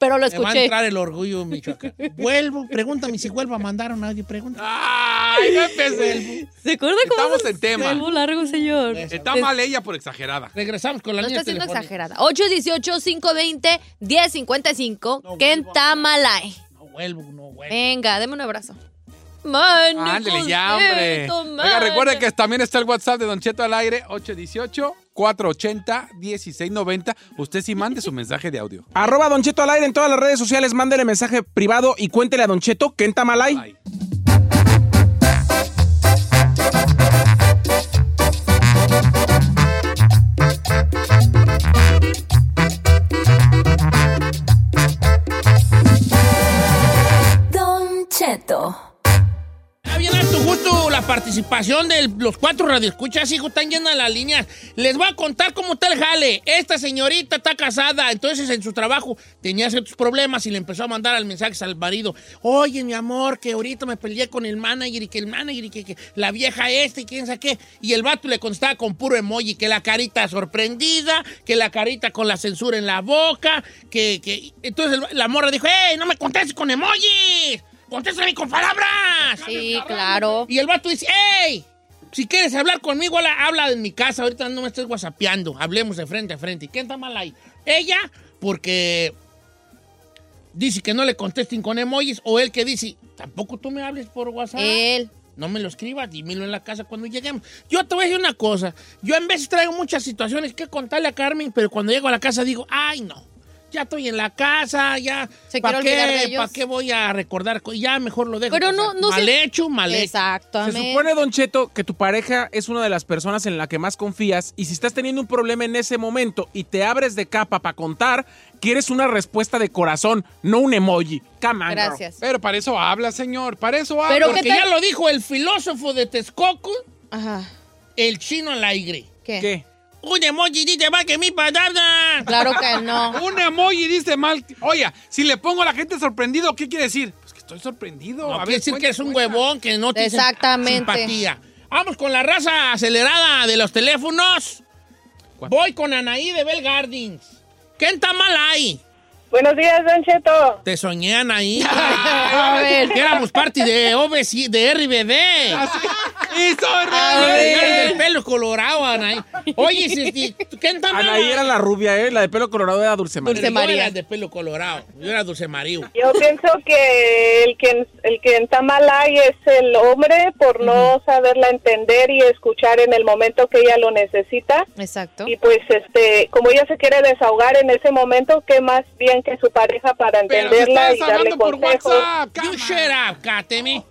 Pero lo Me va a escuché. entrar el orgullo, Michoacán. Vuelvo, pregúntame si vuelvo a mandar a nadie, pregunta. Ay, ya empecé. ¿Se acuerda cómo Estamos en tema. Largo, señor. Está mal ella por exagerada. Regresamos con la No línea está siendo telefónica. exagerada. 818-520-1055. No ¿Qué vuelvo a- tamalay? No vuelvo, no vuelvo. Venga, deme un abrazo. Ándale ya, hombre. Oiga, recuerde que también está el WhatsApp de Don Cheto al aire, 818-480-1690. Usted sí mande su mensaje de audio. Arroba Don Cheto al aire en todas las redes sociales. Mándele mensaje privado y cuéntele a Don Cheto que en Tamalay. Ay. Participación de los cuatro radioescuchas, hijo, están llenas las líneas. Les voy a contar cómo está el jale. Esta señorita está casada, entonces en su trabajo tenía ciertos problemas y le empezó a mandar al mensaje al marido. Oye, mi amor, que ahorita me peleé con el manager y que el manager y que, que la vieja esta y quién sabe qué. Y el vato le contestaba con puro emoji, que la carita sorprendida, que la carita con la censura en la boca, que... que... Entonces la morra dijo, ¡Ey, no me contestes con emojis! ¡Contéstame con palabras! Sí, claro. Y el vato dice, ¡Ey! Si quieres hablar conmigo, habla, habla en mi casa. Ahorita no me estés whatsappeando. Hablemos de frente a frente. ¿Y quién está mal ahí? Ella, porque dice que no le contesten con emojis. O él que dice, tampoco tú me hables por WhatsApp. Él. No me lo escribas, dímelo en la casa cuando lleguemos. Yo te voy a decir una cosa. Yo en veces traigo muchas situaciones que contarle a Carmen, pero cuando llego a la casa digo, ay, no. Ya estoy en la casa, ya. Se ¿Para quiere olvidar de qué, ellos. ¿Para qué voy a recordar? co- Ya mejor lo dejo. Pero no- no mal se- hecho, mal hecho. Exactamente. Se supone, Don Cheto, que tu pareja es una de las personas en la que más confías y si estás teniendo un problema en ese momento y te abres de capa para contar, quieres una respuesta de corazón, no un emoji. Come on, girl. Gracias. Pero para eso habla, señor. Para eso habla. Pero Porque ya lo dijo el filósofo de Texcoco, Ajá. el chino al aire. ¿Qué? ¿Qué? Un emoji dice más que mi patata. Claro que no. <laughs> Un emoji dice mal. Oye, si le pongo a la gente sorprendido, ¿qué quiere decir? Pues que estoy sorprendido. No, a quiere ver, decir cuenta, que es un cuenta. huevón, que no tiene Exactamente. simpatía. Vamos con la raza acelerada de los teléfonos. Voy con Anaí de Bell Gardens. ¿Qué está mal ahí? Buenos días, Don Cheto. Te soñé, Anaí. <laughs> A ver. Que éramos parte de OBC, de RBD. ¡Y soy A Eres ver. del pelo colorado, Anaí. Oye, si, si- ¿qué está mal Anaí era la rubia, ¿eh? La de pelo colorado era Dulce María. Dulce Yo María. era de pelo colorado. Yo era Dulce María. Yo pienso que el que el que está mal ahí es el hombre por no saberla entender y escuchar en el momento que ella lo necesita. Exacto. Y pues este, como ella se quiere desahogar en ese momento, qué más bien que su pareja para Pero entenderla está y darle hablando por consejos. WhatsApp. You shut up, Katemi.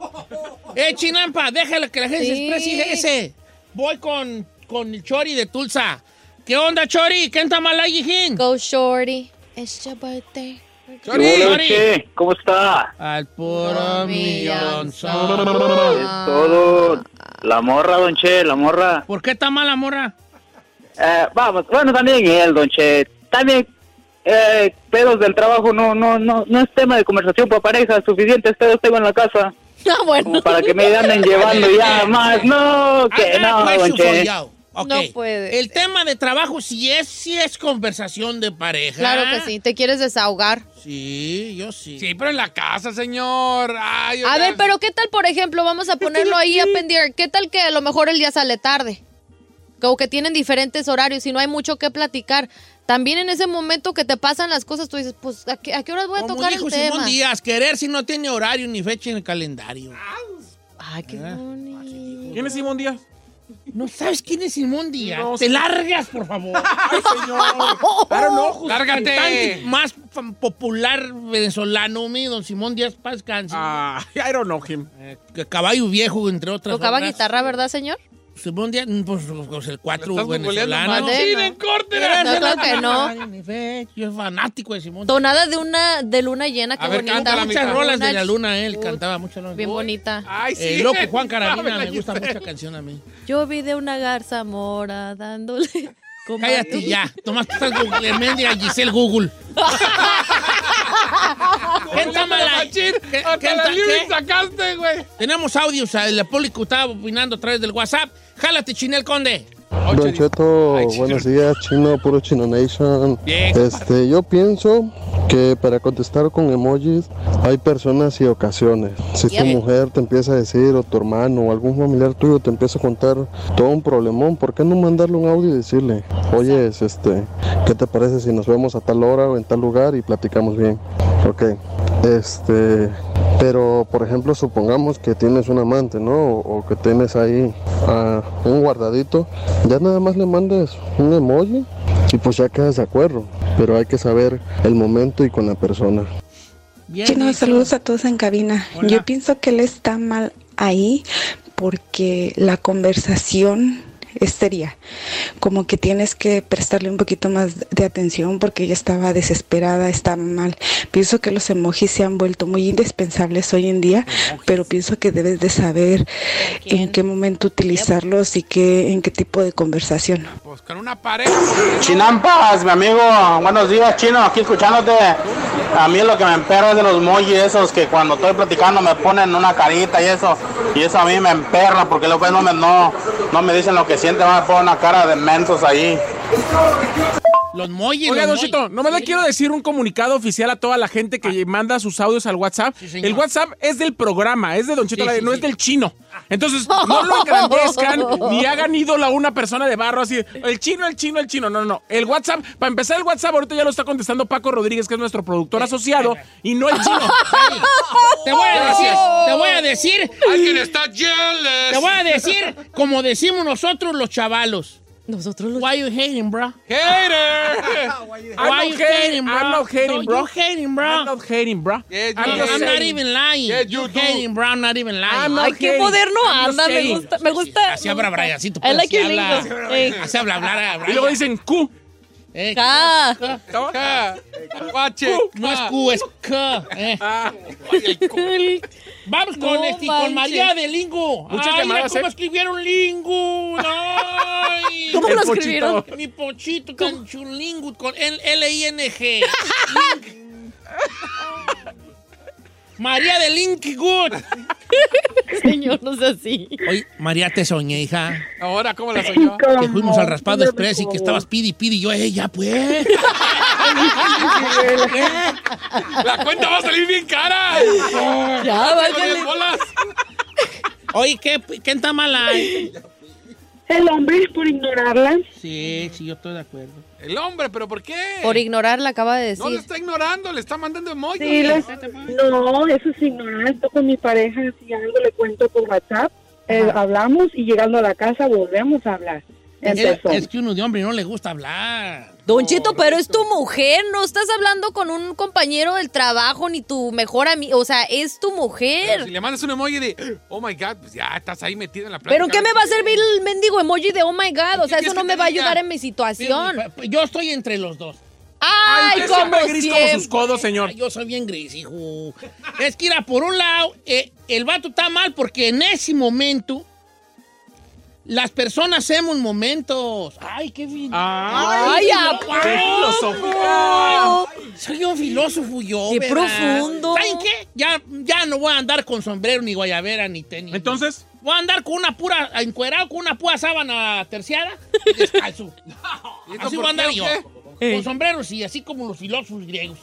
Eh, Chinampa, déjale que la gente exprese ese. Voy con, con el Chori de Tulsa. ¿Qué onda, Chori? ¿Qué está mal ahí, hijín? Go shorty. It's your birthday. Chori, ¿cómo está? Al puro millón Es todo. La morra, don Che, la morra. ¿Por qué está mala morra? Eh, vamos, bueno, también él, don Che. También, eh, pedos del trabajo no, no, no, no es tema de conversación para pareja. Suficientes pedos tengo en la casa. Ah, bueno. Como para que me anden llevando ya más. No, que no, don. No puede El tema de trabajo sí es, sí es conversación de pareja. Claro que sí. Te quieres desahogar. Sí, yo sí. Sí, pero en la casa, señor. Ay, A ver, pero ¿qué tal, por ejemplo, vamos a ponerlo ahí a pendiente? ¿Qué tal que a lo mejor el día sale tarde? O que tienen diferentes horarios y no hay mucho que platicar. También en ese momento que te pasan las cosas, tú dices, pues, ¿a qué, a qué horas voy a Como tocar dijo el Simón tema? Díaz, querer si no tiene horario ni fecha en el calendario. Ay, qué Ah. bonito. ¿Quién es Simón Díaz? ¿No sabes quién es Simón Díaz? No, Te sí. largas, por favor. <laughs> Ay, señor. Claro, no, justo. Lárgate. Cantante más fam- popular venezolano, mi don Simón Díaz Paz Cansi. Ah, I don't know him. Eh, que caballo viejo, entre otras ¿Tocaba obras. guitarra, verdad, señor? Simón Díaz, mm, pues, pues, el cuatro Estás googleando venezolano. mal. Mande, Sí, no. en corte. No, claro que no. Yo fanático de Simón. Tonada de una de luna llena, qué A ver, bonita. cántala, Muchas rolas de la luna, él cantaba mucho. ¿no? Bien bonita. Ay, sí. El loco Juan <laughs> Carabina, me gusta mucha canción a mí. Yo vi de una garza mora dándole. <laughs> Cállate a ya. Tomás, tú estás Google, mendiga Giselle Google. ¿Qué está mal ahí? Machín, ¿Qué- Hasta qué la sacaste, güey. Tenemos audios, el público está opinando a través del WhatsApp. Jálate, Chinel Conde. Don Cheto, Ay, buenos días, chino, puro chino nation. Bien, Este, yo pienso que para contestar con emojis hay personas y ocasiones. Si tu mujer te empieza a decir, o tu hermano, o algún familiar tuyo te empieza a contar todo un problemón, ¿por qué no mandarle un audio y decirle, oye, este, ¿qué te parece si nos vemos a tal hora o en tal lugar y platicamos bien? Ok, este, pero por ejemplo, supongamos que tienes un amante, ¿no? O, o que tienes ahí ah, un guardadito, ya nada más le mandes un emoji y pues ya quedas de acuerdo. Pero hay que saber el momento y con la persona. Bien Chino, saludos a todos en cabina. Hola. Yo pienso que él está mal ahí porque la conversación es seria. Como que tienes que prestarle un poquito más de atención porque ella estaba desesperada, estaba mal. Pienso que los emojis se han vuelto muy indispensables hoy en día, pero pienso que debes de saber en qué momento utilizarlos y qué, en qué tipo de conversación. Pues con una pareja. Chinampas, mi amigo, buenos días, chino, aquí escuchándote. A mí lo que me emperra es de los mojis esos que cuando estoy platicando me ponen una carita y eso. Y eso a mí me emperra porque luego no me, no, no me dicen lo que sienten, me ponen una cara de mensos ahí. Los molles. Oiga, los Don molles. Cheto, nomás le quiero decir un comunicado oficial a toda la gente que manda sus audios al WhatsApp. el WhatsApp es del programa, es de Don Cheto, Sí, sí, no sí. es del chino. Entonces, <laughs> no lo engrandezcan ni hagan ídolo a una persona de barro así. El chino, el chino, el chino. No, no, no. El WhatsApp, para empezar, el WhatsApp ahorita ya lo está contestando Paco Rodríguez, que es nuestro productor asociado, y no el chino. Te voy a decir, te voy a decir, Alguien está jealous. te voy a decir como decimos nosotros los chavalos. Nosotros los... Why you hating, bro? Hater. <laughs> Why you hating, hating, bro? I'm not hating, No, bro. You hating, bro. I'm not hating, bro. Yes, I'm just I'm not even lying. Yes, you do. hating, bro. I'm not even lying. I'm not Ay, qué hating. moderno I'm just anda, me gusta, me gusta. Así habla Briancito. I pues, like así your habla. lingo. Así habla hablar Y luego Brian. dicen Q. Eh, Ja. Ja. Guache. No es Q, es K. eh. Ah, Vamos con, No este, con. María de Lingo. Muchas Ay, llamadas, cómo ¿eh? escribieron Lingo. Ay. <laughs> ¿Cómo lo pochito. escribieron? Mi pochito tan chulingo con L- L-I-N-G. <laughs> María de Link Good. <laughs> Señor, no sea así. Oye, María, te soñé, hija. Ahora, ¿cómo la <laughs> soñó? Que fuimos al raspado express y que estabas pidi pidi. Y yo, eh, ya pues. <laughs> La cuenta va a salir bien cara. Ya, váyale. Oye, ¿qué, qué está mala? El hombre por ignorarla. Sí, sí, yo estoy de acuerdo. El hombre, ¿pero por qué? Por ignorar, la acaba de No le decir. está ignorando, le está mandando emojis. Sí, les- no, eso es ignorar. Yo con mi pareja, si algo le cuento por WhatsApp, eh, hablamos y llegando a la casa volvemos a hablar. Es, es que uno de hombre no le gusta hablar. Don Chito, pero es tu mujer, no estás hablando con un compañero del trabajo ni tu mejor amigo, o sea, es tu Pero mujer. si le mandas un emoji de, oh my God, pues ya estás ahí metido en la plática. ¿Pero qué me va a servir el mendigo emoji de oh my god? O sea, ¿Qué eso no me va a ayudar en mi situación. Yo estoy entre los dos. Ay, usted como siempre gris como sus codos, señor. Ay, Yo soy bien gris, hijo. Es que, mira, por un lado, eh, el vato está mal porque en ese momento las personas hacemos momentos. Ay, qué fin. Ay, apá. qué filosófica. Soy un filósofo yo, Qué ¿verdad? profundo. ¿Saben qué? Ya, ya no voy a andar con sombrero, ni guayabera, ni tenis. Entonces, Voy a andar con una pura, encuerado con una pura sábana terciada y <laughs> descalzo. ¿Y esto así voy a andar qué, yo. Con sombreros y así como los filósofos griegos.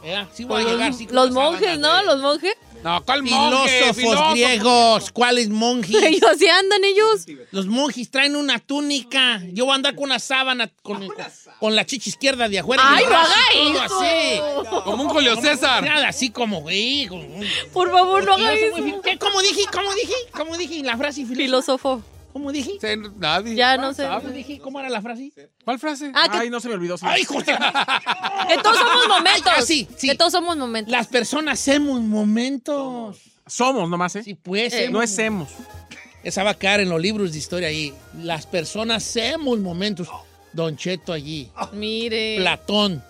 ¿verdad? Así voy a Los, llegar. así con los monjes, sábana ¿no? Los monjes. No, ¿cuál monje? Filósofos Filósofo. griegos. ¿Cuáles monjes? Ellos <laughs> así andan ellos. Los monjes traen una túnica. Yo voy a andar con una sábana con, con, con la chicha izquierda de afuera. Ay, no haga eso. así. Como un Julio César. Nada, así como, güey. como Por favor, no haga eso. ¿Cómo dije? ¿Cómo dije? ¿Cómo dije la frase filósofo? Filósofo. ¿Cómo dije? Sí, Nadie. Ya no sé. ¿Cómo dije? ¿Cómo era la frase? ¿Cuál frase? Ah, que, ay, no se me olvidó. señor. ¡Ay, José! <laughs> que todos somos momentos. Ah, sí, sí. Que todos somos momentos. Las personas hacemos momentos. Somos nomás, ¿eh? Sí, pues. Eh, No hacemos. Esa va a caer en los libros de historia ahí. Las personas hacemos momentos. Don Cheto allí. Mire. Platón.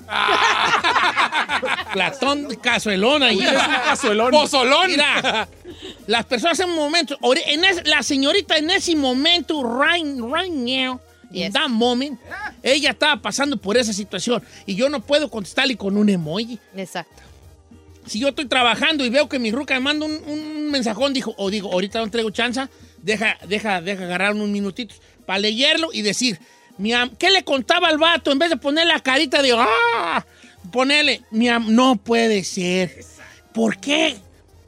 Platón Cazuelón allí. Es <laughs> un cazuelón. Pozolón. Mira, <laughs> las personas hacen momentos. Ori- En es- la señorita en ese momento, right, right now, in that moment, ella estaba pasando por esa situación. Y yo no puedo contestarle con un emoji. Exacto. Si yo estoy trabajando y veo que mi ruca me manda un, un mensajón, dijo, o digo, ahorita no traigo chanza, deja, deja, deja agarrar unos minutitos para leerlo y decir, mi am- ¿qué le contaba al vato? En vez de poner la carita de, ¡ah! Ponerle, mi am- no puede ser. ¿Por qué?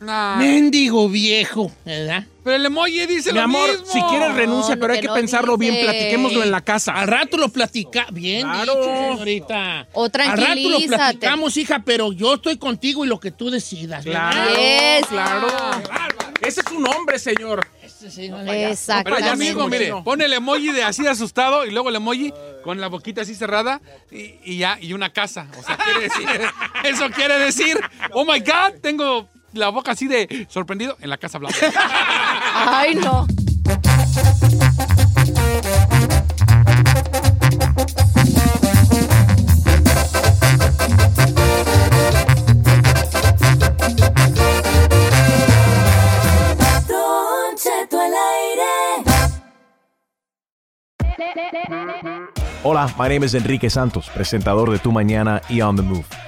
Mendigo viejo, ¿verdad? Pero el emoji dice Mi lo amor, mismo. si quieres renuncia, No, pero hay que que no pensarlo bien. Platiquémoslo en la casa. Al rato lo platica. Bien Claro. dicho, señorita. O Al rato lo tranquilízate. platicamos, hija, pero yo estoy contigo y lo que tú decidas. ¿verdad? Claro, Yes. claro. Ese es un hombre, señor. Este señor- Pero ya Exactamente. mismo, mire, pone el emoji de así asustado y luego el emoji con la boquita así cerrada y, y ya, y una casa. O sea, quiere decir, <laughs> eso quiere decir, oh my God, tengo la boca así de sorprendido en la casa blanca. <laughs> Ay, no. Hola, my name is Enrique Santos, presentador de Tu Mañana y On the Move.